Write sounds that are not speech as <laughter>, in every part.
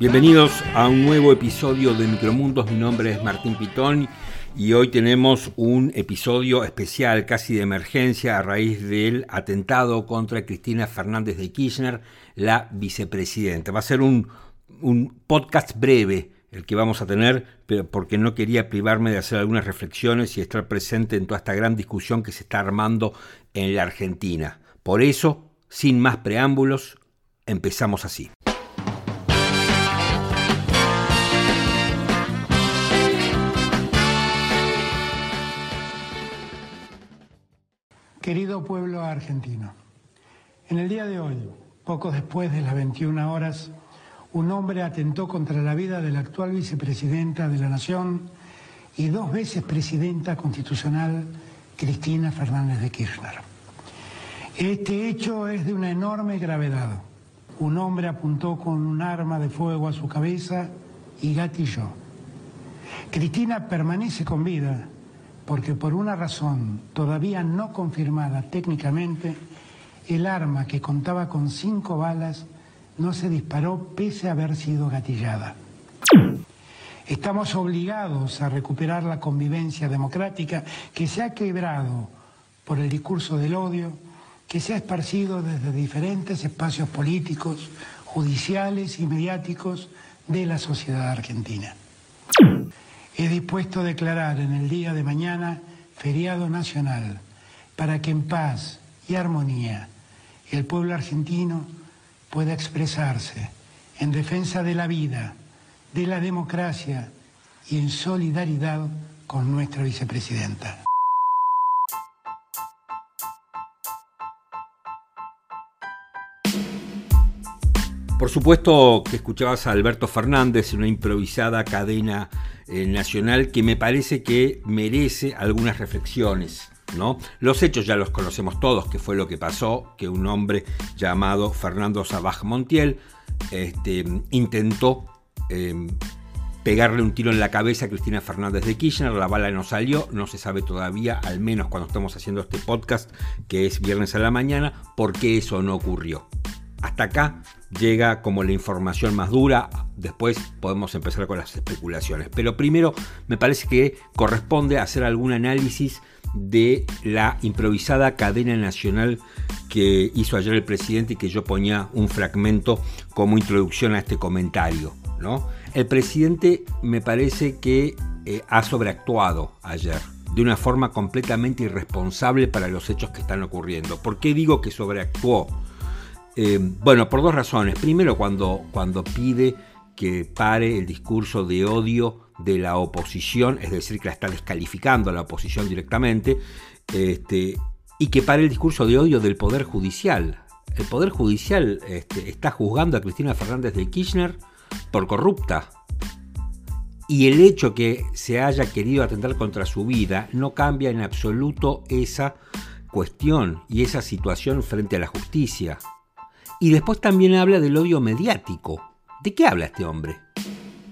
Bienvenidos a un nuevo episodio de Micromundos. Mi nombre es Martín Pitón y hoy tenemos un episodio especial, casi de emergencia, a raíz del atentado contra Cristina Fernández de Kirchner, la vicepresidenta. Va a ser un, un podcast breve el que vamos a tener, pero porque no quería privarme de hacer algunas reflexiones y estar presente en toda esta gran discusión que se está armando en la Argentina. Por eso, sin más preámbulos, empezamos así. Querido pueblo argentino, en el día de hoy, poco después de las 21 horas, un hombre atentó contra la vida de la actual vicepresidenta de la Nación y dos veces presidenta constitucional, Cristina Fernández de Kirchner. Este hecho es de una enorme gravedad. Un hombre apuntó con un arma de fuego a su cabeza y gatilló. Cristina permanece con vida porque por una razón todavía no confirmada técnicamente, el arma que contaba con cinco balas no se disparó pese a haber sido gatillada. Estamos obligados a recuperar la convivencia democrática que se ha quebrado por el discurso del odio que se ha esparcido desde diferentes espacios políticos, judiciales y mediáticos de la sociedad argentina. He dispuesto a declarar en el día de mañana feriado nacional para que en paz y armonía el pueblo argentino pueda expresarse en defensa de la vida, de la democracia y en solidaridad con nuestra vicepresidenta. Por supuesto que escuchabas a Alberto Fernández en una improvisada cadena eh, nacional que me parece que merece algunas reflexiones. ¿no? Los hechos ya los conocemos todos, que fue lo que pasó, que un hombre llamado Fernando Sabaj Montiel este, intentó em, pegarle un tiro en la cabeza a Cristina Fernández de Kirchner, la bala no salió, no se sabe todavía, al menos cuando estamos haciendo este podcast, que es viernes a la mañana, por qué eso no ocurrió. Hasta acá llega como la información más dura, después podemos empezar con las especulaciones. Pero primero me parece que corresponde hacer algún análisis de la improvisada cadena nacional que hizo ayer el presidente y que yo ponía un fragmento como introducción a este comentario. ¿no? El presidente me parece que eh, ha sobreactuado ayer de una forma completamente irresponsable para los hechos que están ocurriendo. ¿Por qué digo que sobreactuó? Eh, bueno, por dos razones. Primero, cuando, cuando pide que pare el discurso de odio de la oposición, es decir, que la está descalificando a la oposición directamente, este, y que pare el discurso de odio del Poder Judicial. El Poder Judicial este, está juzgando a Cristina Fernández de Kirchner por corrupta. Y el hecho que se haya querido atentar contra su vida no cambia en absoluto esa cuestión y esa situación frente a la justicia. Y después también habla del odio mediático. ¿De qué habla este hombre?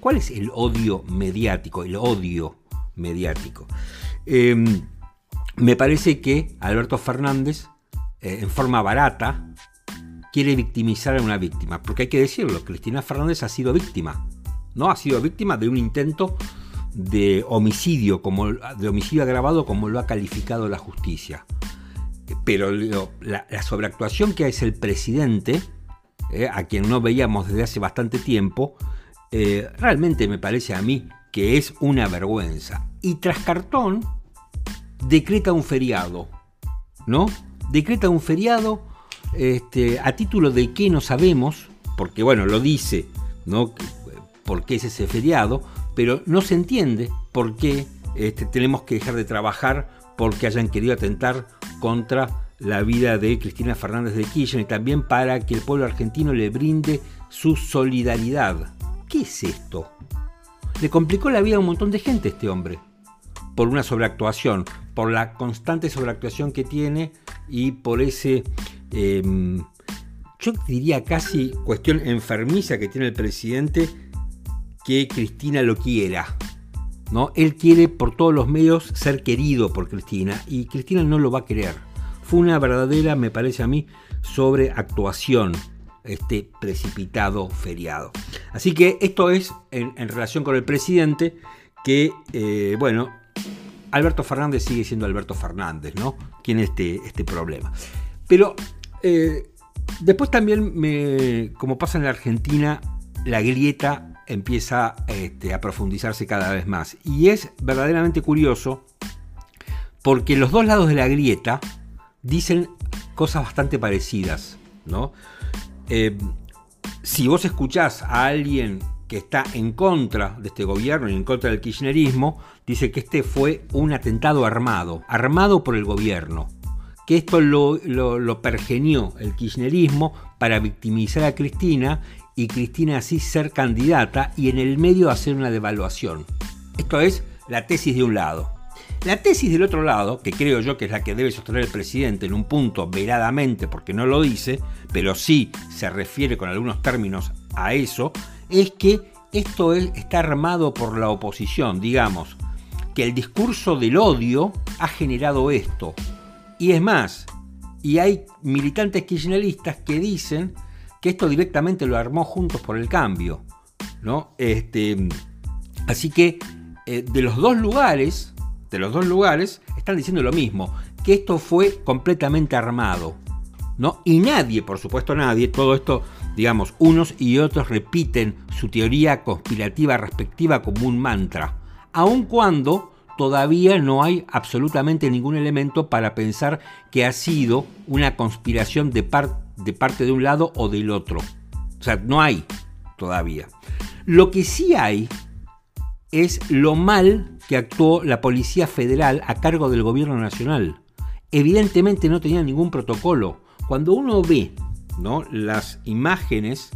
¿Cuál es el odio mediático? El odio mediático. Em, me parece que Alberto Fernández, eh, en forma barata, quiere victimizar a una víctima. Porque hay que decirlo, Cristina Fernández ha sido víctima. ¿no? Ha sido víctima de un intento de homicidio, como, de homicidio agravado como lo ha calificado la justicia pero la, sobreactuación que hace el presidente, eh, a quien no veíamos desde hace bastante tiempo, eh, realmente me parece a mí que es una vergüenza. Y tras cartón, decreta un feriado, ¿no? Decreta un feriado este, a título de que no sabemos, porque bueno, lo dice, ¿no? ¿Por qué es ese feriado? Pero no se entiende por qué este, tenemos que dejar de trabajar porque hayan querido atentar contra la vida de Cristina Fernández de Kirchner y también para que el pueblo argentino le brinde su solidaridad. ¿Qué es esto? Le complicó la vida a un montón de gente este hombre, por una sobreactuación, por la constante sobreactuación que tiene y por ese, em, yo diría casi cuestión enfermiza que tiene el presidente, que Cristina lo quiera. ¿No? Él quiere por todos los medios ser querido por Cristina y Cristina no lo va a querer. Fue una verdadera, me parece a mí, sobreactuación este precipitado feriado. Así que esto es en, relación con el presidente que, eh, bueno, Alberto Fernández sigue siendo Alberto Fernández, ¿no? Tiene este, este problema. Pero eh, después también, me, como pasa en la Argentina, la grieta empieza este, a profundizarse cada vez más. Y es verdaderamente curioso porque los dos lados de la grieta dicen cosas bastante parecidas, ¿no? Eh, si vos escuchás a alguien que está en contra de este gobierno y en contra del kirchnerismo, dice que este fue un atentado armado, armado por el gobierno, que esto lo, lo, pergenió el kirchnerismo para victimizar a Cristina y Cristina así ser candidata y en el medio hacer una devaluación. Esto es la tesis de un lado. La tesis del otro lado, que creo yo que es la que debe sostener el presidente en un punto veladamente porque no lo dice, pero sí se refiere con algunos términos a eso, es que esto está armado por la oposición, digamos, que el discurso del odio ha generado esto. Y es más, y hay militantes kirchneristas que dicen que esto directamente lo armó Juntos por el Cambio. ¿no? Este, así que eh, de los dos lugares, de los dos lugares, están diciendo lo mismo, que esto fue completamente armado. ¿no? Y nadie, por supuesto nadie, todo esto digamos, unos y otros repiten su teoría conspirativa respectiva como un mantra, aun cuando todavía no hay absolutamente ningún elemento para pensar que ha sido una conspiración de, de parte de un lado o del otro. O sea, no hay todavía. Lo que sí hay es lo mal que actuó la Policía Federal a cargo del Gobierno Nacional. Evidentemente no tenía ningún protocolo. Cuando uno ve ¿no? las imágenes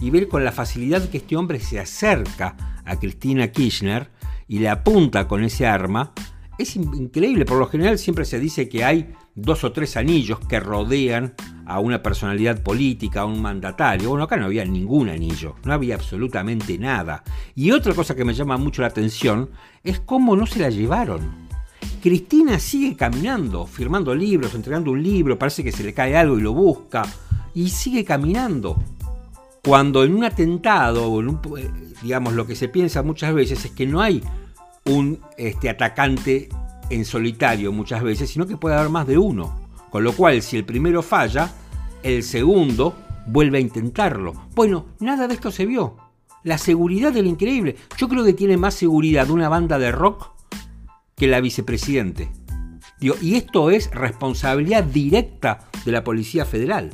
y ver con la facilidad que este hombre se acerca a Cristina Kirchner y le apunta con ese arma, es increíble. Por lo general siempre se dice que hay dos o tres anillos que rodean a una personalidad política, a un mandatario. Bueno, acá no había ningún anillo, no había absolutamente nada. Y otra cosa que me llama mucho la atención es cómo no se la llevaron. Cristina sigue caminando, firmando libros, entregando un libro, parece que se le cae algo y lo busca y sigue caminando. Cuando en un atentado, eh, digamos, lo que se piensa muchas veces es que no hay un este, atacante en solitario muchas veces, sino que puede haber más de uno. Con lo cual, si el primero falla, el segundo vuelve a intentarlo. Bueno, nada de esto se vio. La seguridad del increíble. Yo creo que tiene más seguridad una banda de rock que la vicepresidente. y esto es responsabilidad directa de la Policía Federal.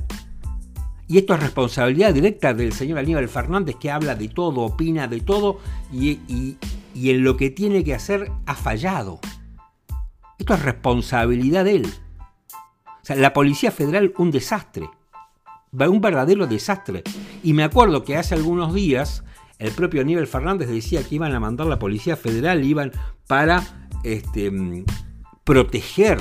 Y esto es responsabilidad directa del señor Aníbal Fernández que habla de todo, opina de todo y, en lo que tiene que hacer ha fallado. Esto es responsabilidad de él. La Policía Federal un desastre. Un verdadero desastre. Y me acuerdo que hace algunos días el propio Aníbal Fernández decía que iban a mandar la Policía Federal, iban para este, proteger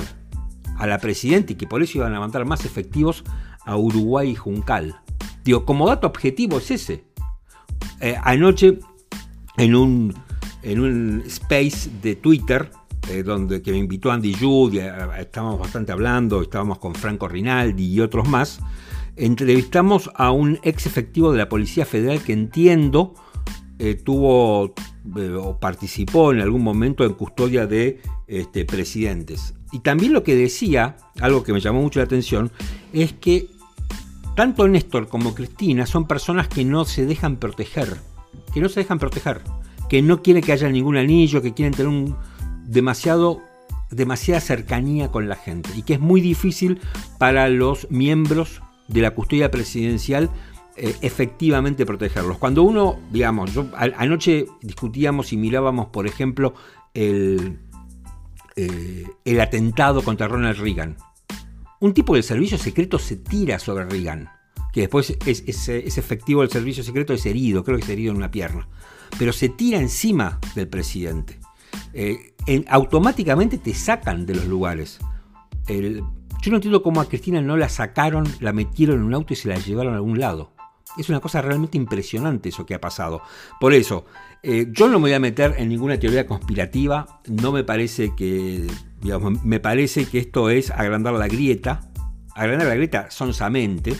a la presidenta y que por eso iban a mandar más efectivos a Uruguay y Juncal. Digo, como dato objetivo es ese. Eh, anoche, en un, en un space de Twitter, eh, donde que me invitó Andy Judy, estábamos bastante hablando, estábamos con Franco Rinaldi y otros más, entrevistamos a un ex efectivo de la Policía Federal que entiendo eh, tuvo o participó en algún momento en custodia de este, presidentes. Y también lo que decía, algo que me llamó mucho la atención, es que tanto Néstor como Cristina son personas que no se dejan proteger, que no se dejan proteger, que no quieren que haya ningún anillo, que quieren tener un demasiado demasiada cercanía con la gente y que es muy difícil para los miembros de la custodia presidencial eh, efectivamente protegerlos. Cuando uno, digamos, anoche discutíamos y mirábamos, por ejemplo, el, eh, el atentado contra Ronald Reagan. Un tipo del servicio secreto se tira sobre Reagan, que después es, efectivo el servicio secreto, es herido, creo que es herido en una pierna, pero se tira encima del presidente. Eh, automáticamente te sacan de los lugares. yo no entiendo cómo a Cristina no la sacaron, la metieron en un auto y se la llevaron a algún lado. Es una cosa realmente impresionante eso que ha pasado. Por eso, eh, yo no me voy a meter en ninguna teoría conspirativa, no me parece que, digamos, me parece que esto es agrandar la grieta, agrandar la grieta sonsamente,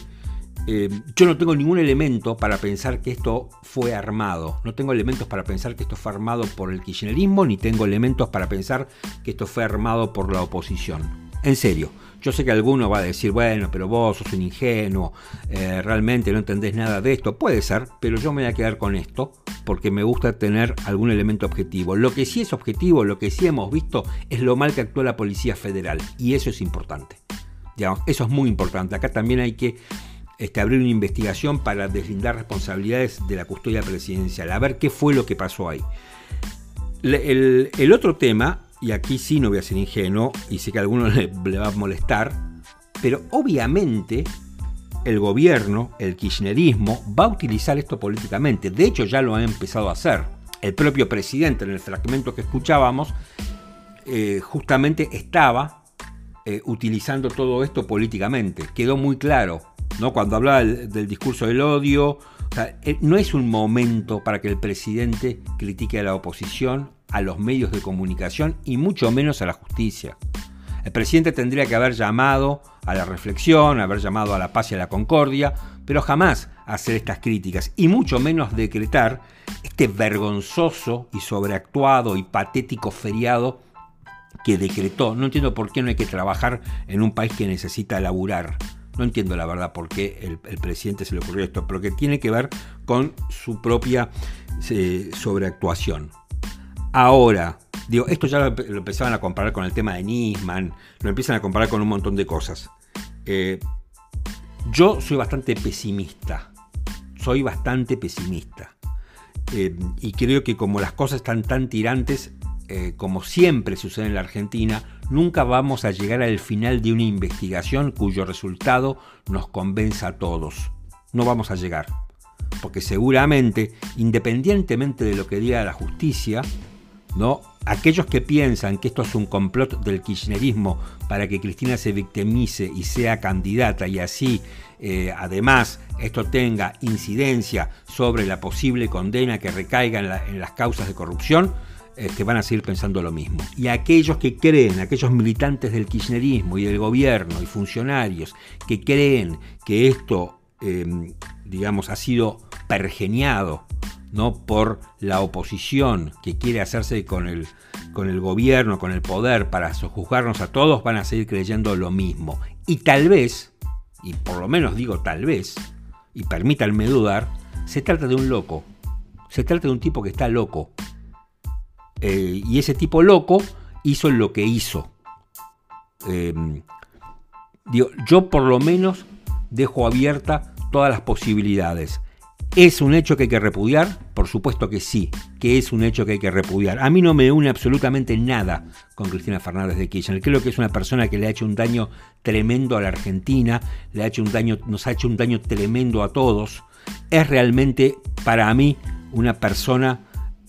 eh, yo no tengo ningún elemento para pensar que esto fue armado. No tengo elementos para pensar que esto fue armado por el kirchnerismo, ni tengo elementos para pensar que esto fue armado por la oposición. En serio, yo sé que alguno va a decir, bueno, pero vos sos un ingenuo, eh, realmente no entendés nada de esto. Puede ser, pero yo me voy a quedar con esto porque me gusta tener algún elemento objetivo. Lo que sí es objetivo, lo que sí hemos visto, es lo mal que actúa la Policía Federal. Y eso es importante. Eso es muy importante. Acá también hay que este, abrir una investigación para deslindar responsabilidades de la custodia presidencial, a ver qué fue lo que pasó ahí. El, otro tema, y aquí sí no voy a ser ingenuo, y sé que a alguno <laughs> le, va a molestar, pero obviamente el gobierno, el kirchnerismo, va a utilizar esto políticamente. De hecho, ya lo ha empezado a hacer. El propio presidente, en el fragmento que escuchábamos, eh, justamente estaba eh, utilizando todo esto políticamente. Quedó muy claro ¿no? Cuando hablaba del, discurso del odio, eh, no es un momento para que el presidente critique a la oposición, a los medios de comunicación y mucho menos a la justicia. El presidente tendría que haber llamado a la reflexión, haber llamado a la paz y a la concordia, pero jamás hacer estas críticas y mucho menos decretar este vergonzoso y sobreactuado y patético feriado que decretó. No entiendo por qué no hay que trabajar en un país que necesita laburar. No entiendo la verdad por qué el, presidente se le ocurrió esto, pero que tiene que ver con su propia eh, sobreactuación. Ahora, digo, esto ya lo, empezaban a comparar con el tema de Nisman, lo empiezan a comparar con un montón de cosas. Eh, yo soy bastante pesimista, soy bastante pesimista. Eh, y creo que como las cosas están tan tirantes, como siempre sucede en la Argentina, nunca vamos a llegar al final de una investigación cuyo resultado nos convenza a todos. No vamos a llegar. Porque seguramente, independientemente de lo que diga la justicia, ¿no? aquellos que piensan que esto es un complot del kirchnerismo para que Cristina se victimice y sea candidata y así eh, además esto tenga incidencia sobre la posible condena que recaiga en las causas de corrupción, este, van a seguir pensando lo mismo. Y aquellos que creen, aquellos militantes del kirchnerismo y del gobierno y funcionarios que creen que esto, em, digamos, ha sido pergeniado ¿no? por la oposición que quiere hacerse con el, con el gobierno, con el poder para sojuzgarnos a todos, van a seguir creyendo lo mismo. Y tal vez, y por lo menos digo tal vez, y permítanme dudar, se trata de un loco. Se trata de un tipo que está loco, eh, y ese tipo loco hizo lo que hizo. Eh, yo por lo menos dejo abierta todas las posibilidades. ¿Es un hecho que hay que repudiar? Por supuesto que sí, que es un hecho que hay que repudiar. A mí no me une absolutamente nada con Cristina Fernández de Kirchner. Creo que es una persona que le ha hecho un daño tremendo a la Argentina, le ha hecho un daño, nos ha hecho un daño tremendo a todos. Es realmente para mí una persona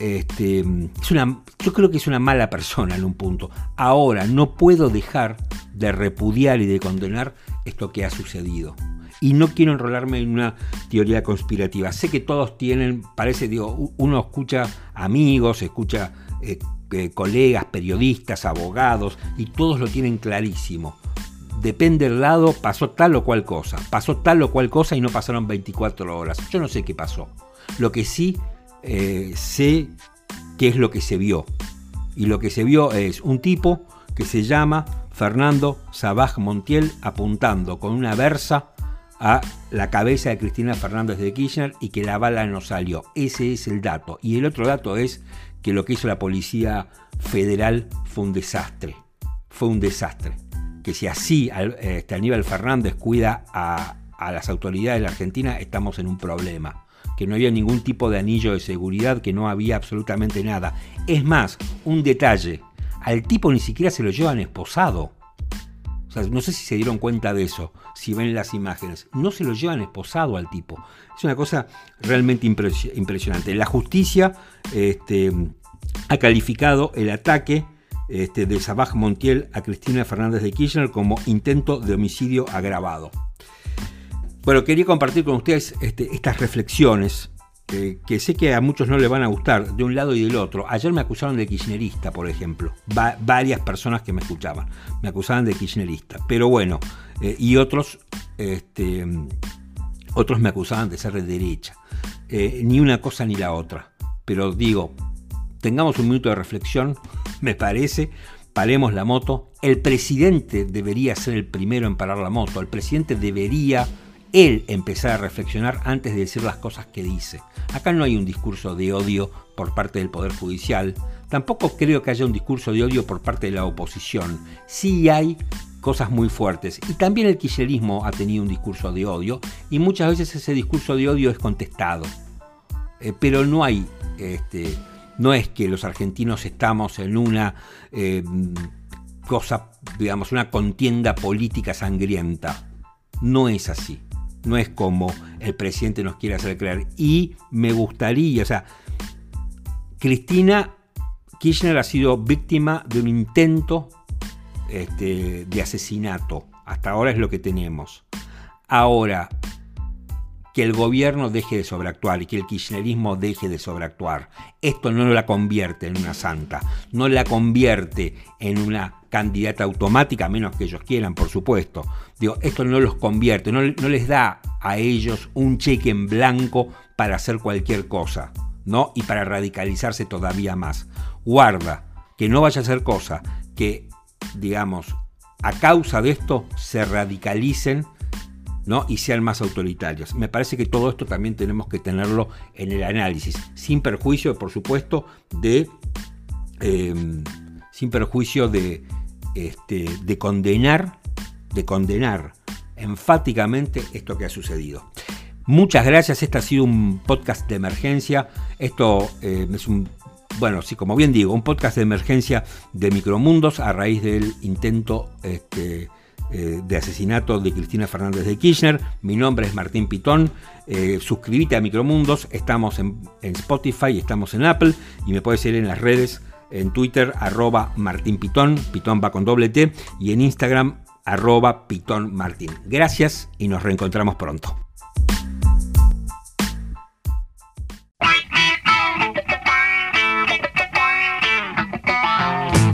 este, es una, yo creo que es una mala persona en un punto. Ahora, no puedo dejar de repudiar y de condenar esto que ha sucedido. Y no quiero enrolarme en una teoría conspirativa. Sé que todos tienen, parece, digo, uno escucha amigos, escucha eh, eh, colegas, periodistas, abogados, y todos lo tienen clarísimo. Depende del lado, pasó tal o cual cosa. Pasó tal o cual cosa y no pasaron 24 horas. Yo no sé qué pasó. Lo que sí eh, sé qué es lo que se vio. Y lo que se vio es un tipo que se llama Fernando Sabaj Montiel apuntando con una versa a la cabeza de Cristina Fernández de Kirchner y que la bala no salió. Ese es el dato. Y el otro dato es que lo que hizo la Policía Federal fue un desastre. Fue un desastre. Que si así este Aníbal Fernández cuida a, a las autoridades de la Argentina, estamos en un problema que no había ningún tipo de anillo de seguridad, que no había absolutamente nada. Es más, un detalle, al tipo ni siquiera se lo llevan esposado. O sea, no sé si se dieron cuenta de eso, si ven las imágenes. No se lo llevan esposado al tipo. Es una cosa realmente impresionante. La justicia este, ha calificado el ataque este, de Sabaj Montiel a Cristina Fernández de Kirchner como intento de homicidio agravado. Bueno, quería compartir con ustedes este, estas reflexiones que sé que a muchos no les van a gustar, de un lado y del otro. Ayer me acusaron de kirchnerista, por ejemplo. varias personas que me escuchaban me acusaban de kirchnerista. Pero bueno, eh, y otros este, otros me acusaban de ser de derecha. Eh, ni una cosa ni la otra. Pero digo, tengamos un minuto de reflexión, me parece, paremos la moto. El presidente debería ser el primero en parar la moto. El presidente debería él empezar a reflexionar antes de decir las cosas que dice. Acá no hay un discurso de odio por parte del Poder Judicial. Tampoco creo que haya un discurso de odio por parte de la oposición. Sí hay cosas muy fuertes. Y también el kirchnerismo ha tenido un discurso de odio y muchas veces ese discurso de odio es contestado. Eh, pero no hay, este, no es que los argentinos estamos en una eh, cosa, digamos, una contienda política sangrienta. No es así. No es como el presidente nos quiere hacer creer. Y me gustaría, o sea, Cristina Kirchner ha sido víctima de un intento este, de asesinato. Hasta ahora es lo que tenemos. Ahora, que el gobierno deje de sobreactuar y que el kirchnerismo deje de sobreactuar. Esto no la convierte en una santa, no la convierte en una candidata automática, a menos que ellos quieran, por supuesto. Digo, esto no los convierte, no, no les da a ellos un cheque en blanco para hacer cualquier cosa, ¿no? Y para radicalizarse todavía más. Guarda, que no vaya a ser cosa que digamos, a causa de esto se radicalicen ¿no? y sean más autoritarios. Me parece que todo esto también tenemos que tenerlo en el análisis, sin perjuicio, por supuesto, de, em, sin perjuicio de, este, de condenar, de condenar enfáticamente esto que ha sucedido. Muchas gracias, este ha sido un podcast de emergencia. Esto eh, es un bueno, sí, como bien digo, un podcast de emergencia de Micromundos a raíz del intento este, eh, de asesinato de Cristina Fernández de Kirchner. Mi nombre es Martín Pitón. Eh, suscríbete a Micromundos. Estamos en, Spotify, estamos en Apple y me puedes seguir en las redes, en Twitter, arroba Martín Pitón, Pitón va con doble T, y en Instagram, arroba Pitón Martín. Gracias y nos reencontramos pronto.